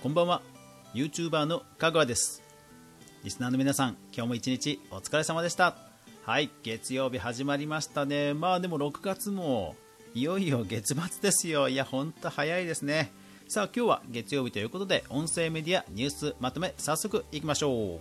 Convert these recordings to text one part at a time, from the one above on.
こんばんは。YouTuber のかぐわです。リスナーの皆さん今日も一日お疲れ様でした。はい月曜日始まりましたね。まあでも6月もいよいよ月末ですよ。いやほんと早いですね。さあ今日は月曜日ということで音声メディアニュースまとめ早速いきましょう。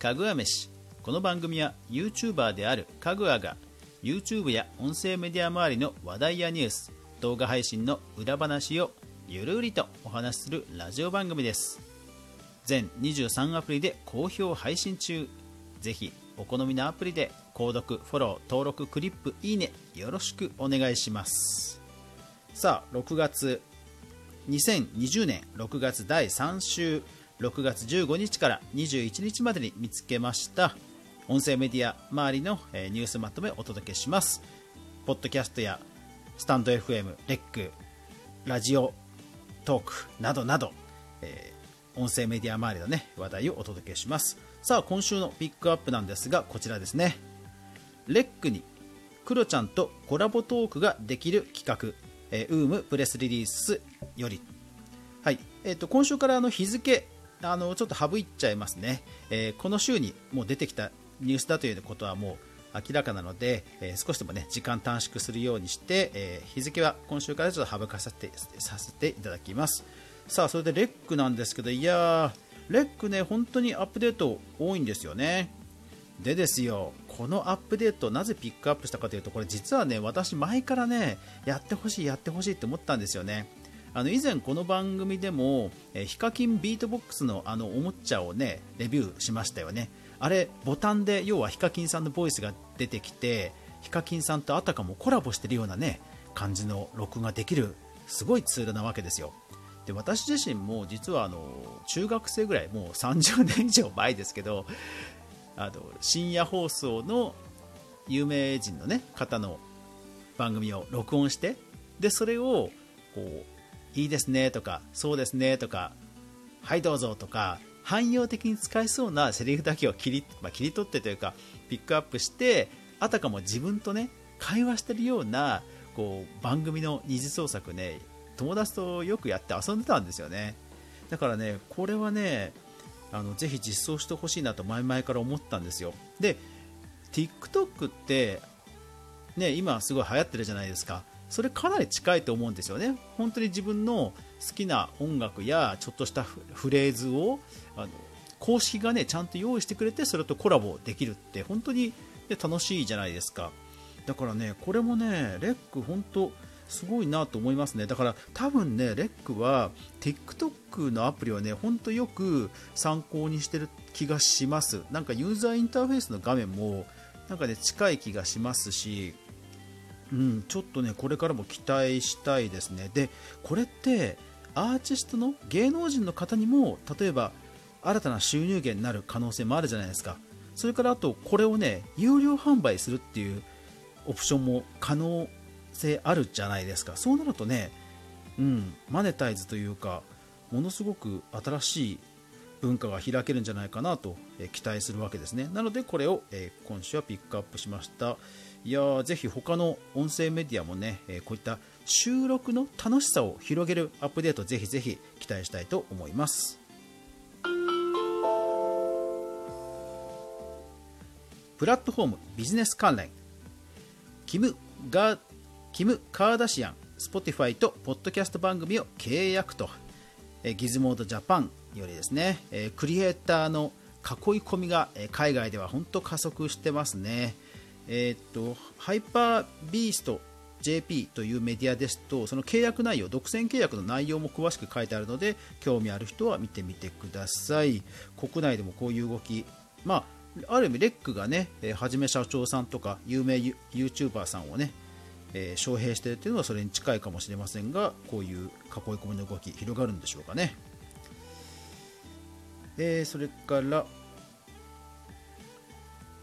かぐわ飯。この番組は YouTuber であるかぐわが YouTube や音声メディア周りの話題やニュース動画配信の裏話をゆるりとお話しするラジオ番組です。全23アプリで好評配信中。ぜひお好みのアプリで購読フォロー登録クリップいいねよろしくお願いします。さあ6月2020年6月第3週6月15日から21日までに見つけました音声メディア周りのニュースまとめをお届けします。ポッドキャストやスタンド FM、レック、ラジオトークなどなど、えー、音声メディア周りの、ね、話題をお届けします。さあ今週のピックアップなんですがこちらですね。レックにクロちゃんとコラボトークができる企画、えー、ウームプレスリリースより。はい。えーと、今週からあの日付あのちょっと省いちゃいますね、えー、この週にもう出てきたニュースだということはもう明らかなので、え、少しでもね時間短縮するようにして、え、日付は今週からちょっと省かせてさせていただきます。さあそれでレックなんですけどいやーレックね本当にアップデート多いんですよね。でですよこのアップデートなぜピックアップしたかというとこれ実はね私前からねやってほしいやってほしいって思ったんですよね。あの以前この番組でも、えヒカキンビートボックスのあのおもちゃをねレビューしましたよね。あれボタンで要はヒカキンさんのボイスが出てきてヒカキンさんとあたかもコラボしてるようなね感じの録画できるすごいツールなわけですよ。で私自身も実はあの中学生ぐらいもう30年以上前ですけどあの深夜放送の有名人の、ね、方の番組を録音してでそれをこういいですねとかそうですねとかはいどうぞとか汎用的に使えそうなセリフだけを切り,、まあ、切り取ってというかピックアップしてあたかも自分とね会話してるようなこう番組の二次創作ね友達とよくやって遊んでたんですよね。だからねこれはねあのぜひ実装してほしいなと前々から思ったんですよ。で TikTok ってね今すごい流行ってるじゃないですか。それかなり近いと思うんですよね。本当に自分の好きな音楽やちょっとしたフレーズをあの公式がねちゃんと用意してくれてそれとコラボできるって本当に、ね、楽しいじゃないですか。だからねこれもねレック本当すごいなと思いますね。だから多分ねレックは TikTok のアプリをね本当よく参考にしてる気がします。なんかユーザーインターフェースの画面もなんかね近い気がしますしうん、ちょっとねこれからも期待したいですね。でこれってアーティストの芸能人の方にも例えば新たな収入源になる可能性もあるじゃないですか。それからあとこれをね有料販売するっていうオプションも可能性あるじゃないですか。そうなるとねうんマネタイズというかものすごく新しい文化が開けるんじゃないかなと期待するわけですね。なのでこれを今週はピックアップしました。いやーぜひ他の音声メディアもねこういった収録の楽しさを広げるアップデートぜひぜひ期待したいと思います。プラットフォームビジネス関連。キムガキム・カーダシアン Spotify とポッドキャスト番組を契約と。ギズモードジャパンよりですねクリエイターの囲い込みが海外では本当加速してますね。えー、っとハイパービースト JP というメディアですとその契約内容独占契約の内容も詳しく書いてあるので興味ある人は見てみてください。国内でもこういう動きまあある意味レックがねはじめ社長さんとか有名 YouTuber さんをねえー、招聘しているというのはそれに近いかもしれませんがこういう囲い込みの動き広がるんでしょうかね、えー、それから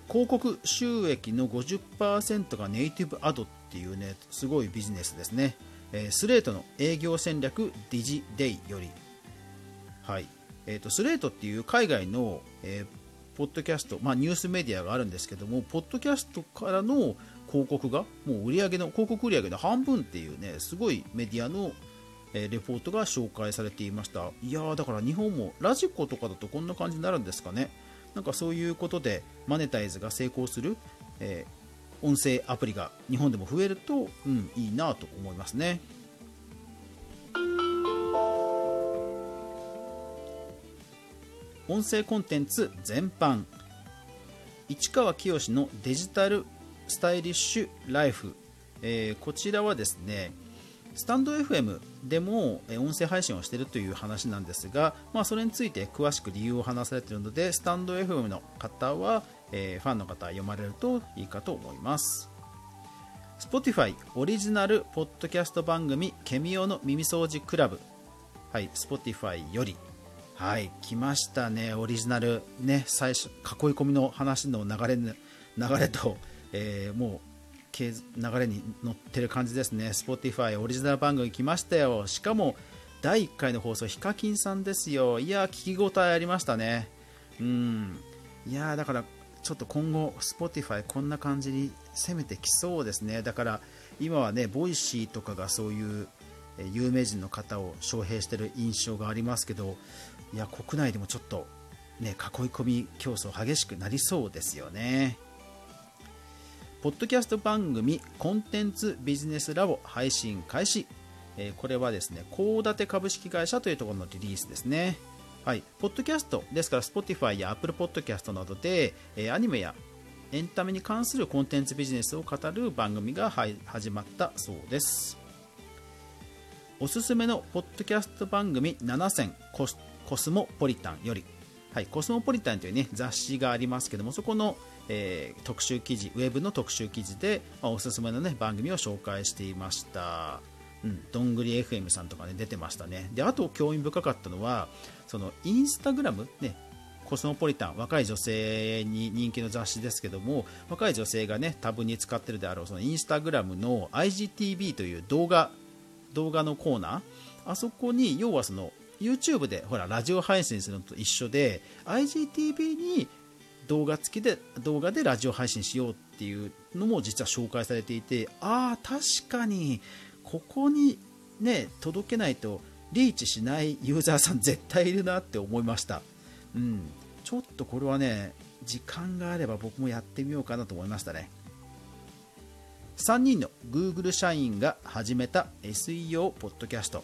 広告収益の50%がネイティブアドっていうねすごいビジネスですね、えー、スレートの営業戦略ディジデイより。はい。えーと、スレートっていう海外の、えー、ポッドキャスト、まあ、ニュースメディアがあるんですけどもポッドキャストからの広告がもう売上の広告売上の半分っていうねすごいメディアのえレポートが紹介されていました。いやーだから日本もラジコとかだとこんな感じになるんですかね。なんかそういうことでマネタイズが成功する、えー、音声アプリが日本でも増えると、うん、いいなと思いますね。音声コンテンツ全般。市川清のデジタルスタイリッシュライフ、えー、こちらはですねスタンド FM でも音声配信をしているという話なんですが、まあ、それについて詳しく理由を話されているのでスタンド FM の方は、えー、ファンの方は読まれるといいかと思います。Spotify オリジナルポッドキャスト番組「ケミオの耳掃除クラブ」はい Spotify より。はい来ましたね。オリジナルね最初囲い込みの話の流れ流れと、えー、もう流れに乗ってる感じですね。Spotify オリジナル番組来ましたよ。しかも第1回の放送ヒカキンさんですよ。いや聞き応えありましたね。うん。いやだからちょっと今後 Spotify こんな感じに攻めてきそうですね。だから今はね Voicy とかがそういう有名人の方を招聘してる印象がありますけどいや国内でもちょっとね囲い込み競争激しくなりそうですよね。ポッドキャスト番組コンテンツビジネスラボ配信開始、えー、これはですね、コウダテ株式会社というところのリリースですね。はい、ポッドキャストですから Spotify や Apple Podcast などで、えー、アニメやエンタメに関するコンテンツビジネスを語る番組が始まったそうです。おすすめのポッドキャスト番組7選コスコスモポリタンより、はい、コスモポリタンという、ね、雑誌がありますけどもそこのえー、特集記事ウェブの特集記事で、まあ、おすすめの、ね、番組を紹介していました。うん、どんぐり FM さんとかね出てましたね。であと興味深かったのはそのインスタグラムねコスモポリタン若い女性に人気の雑誌ですけども若い女性がねタブに使ってるであろうそのインスタグラムの IGTV という動画動画のコーナーあそこに要はその YouTube でほらラジオ配信するのと一緒で IGTV に動画付きで動画でラジオ配信しようっていうのも実は紹介されていてああ確かにここにね届けないとリーチしない ユーザーさん絶対いるなって思いました、うん、ちょっとこれはね時間があれば僕もやってみようかなと思いましたね。3人の Google 社員が始めた SEO ポッドキャスト。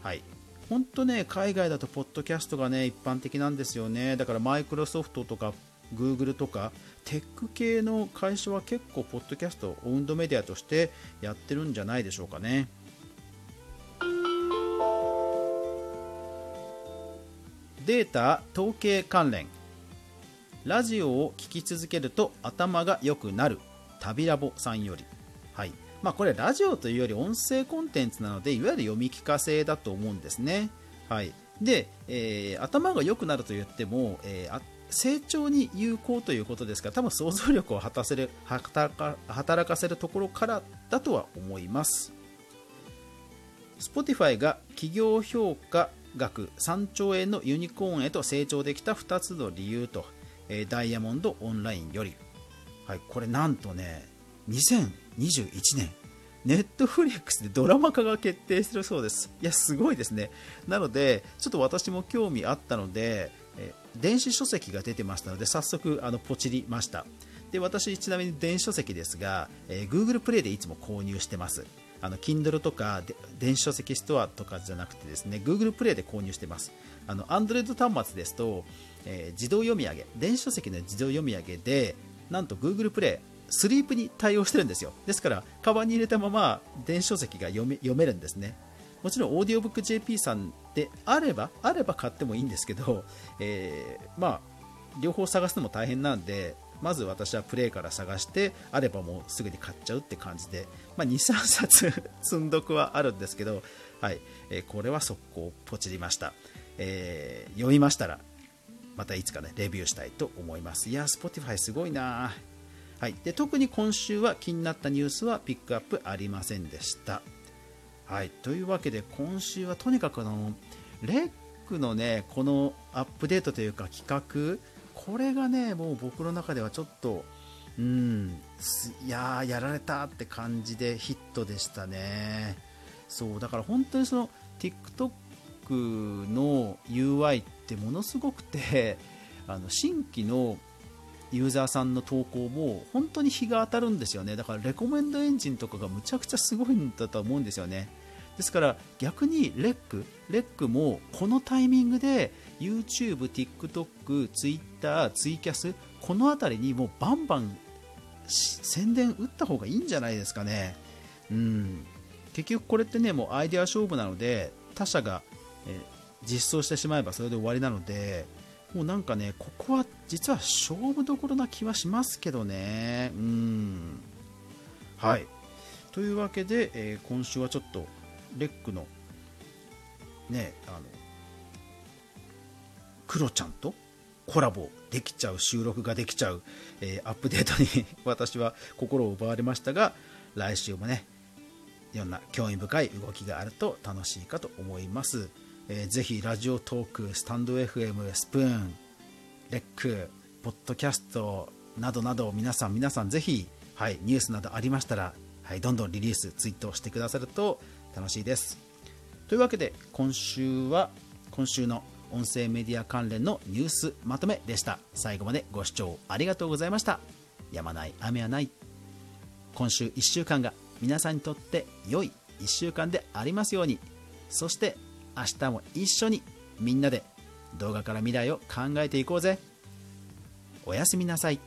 はい。本当ね海外だとポッドキャストがね一般的なんですよね。だからマイクロソフトとか Google とかテック系の会社は結構ポッドキャストオウンドメディアとしてやってるんじゃないでしょうかね。データ統計関連。ラジオを聴き続けると頭が良くなる。旅ラボさんより。はい。まあ、これラジオというより音声コンテンツなのでいわゆる読み聞かせだと思うんですね。はい、で、えー、頭が良くなると言っても、えー、成長に有効ということですから多分想像力を果たせる 働かせるところからだとは思います Spotify が企業評価額3兆円のユニコーンへと成長できた2つの理由と、えダイヤモンドオンラインより、はい、これなんとね2021年ネットフリックスでドラマ化が決定してるそうです。いや、すごいですね。なので、ちょっと私も興味あったので、え電子書籍が出てましたので早速あのポチりました。で私ちなみに電子書籍ですが、えー、Google プレイでいつも購入してます。あの Kindle とか電子書籍ストアとかじゃなくてですね Google プレイで購入してます。あの Android 端末ですと、えー、自動読み上げ電子書籍の自動読み上げでなんと Google プレイスリープに対応してるんですよ。ですからカバンに入れたまま電子書籍が読めるんですね。もちろんオーディオブック JP さんであればあれば買ってもいいんですけど、えー、まあ両方探すのも大変なんでまず私はプレイから探してあればもうすぐに買っちゃうって感じで、まあ、23冊 積んどくはあるんですけど、はいえー、これは速攻ポチりました、えー、読みましたらまたいつかねレビューしたいと思います。いや Spotify すごいなはい、で特に今週は気になったニュースはピックアップありませんでした。はい、というわけで今週はとにかくあのレックのねこのアップデートというか企画これがねもう僕の中ではちょっとうんいややられたって感じでヒットでしたね。そうだから本当にその TikTok の UI ってものすごくてあの新規のユーザーさんの投稿も本当に日が当たるんですよね。だからレコメンドエンジンとかがむちゃくちゃすごいんだと思うんですよね。ですから逆にレックレックもこのタイミングで YouTube、TikTok、Twitter、ツイキャスこの辺りにもうバンバン宣伝打った方がいいんじゃないですかね。うん、結局これってねもうアイデア勝負なので他社が、え実装してしまえばそれで終わりなのでもうなんかねここは実は勝負どころな気はしますけどね。うん。はい。というわけで、えー、今週はちょっとレックのねあのクロちゃんとコラボできちゃう収録ができちゃう、えー、アップデートに私は心を奪われましたが来週もねいろんな興味深い動きがあると楽しいかと思います、えー、ぜひラジオトークスタンド FM スプーンレックポッドキャストなどなど皆さん皆さんぜひ、はい、ニュースなどありましたら、はい、どんどんリリースツイートしてくださると楽しいです。というわけで今週は今週の音声メディア関連のニュースまとめでした。最後までご視聴ありがとうございました。やまない雨はない。今週1週間が皆さんにとって良い1週間でありますように。そして明日も一緒にみんなで動画から未来を考えていこうぜ。おやすみなさい。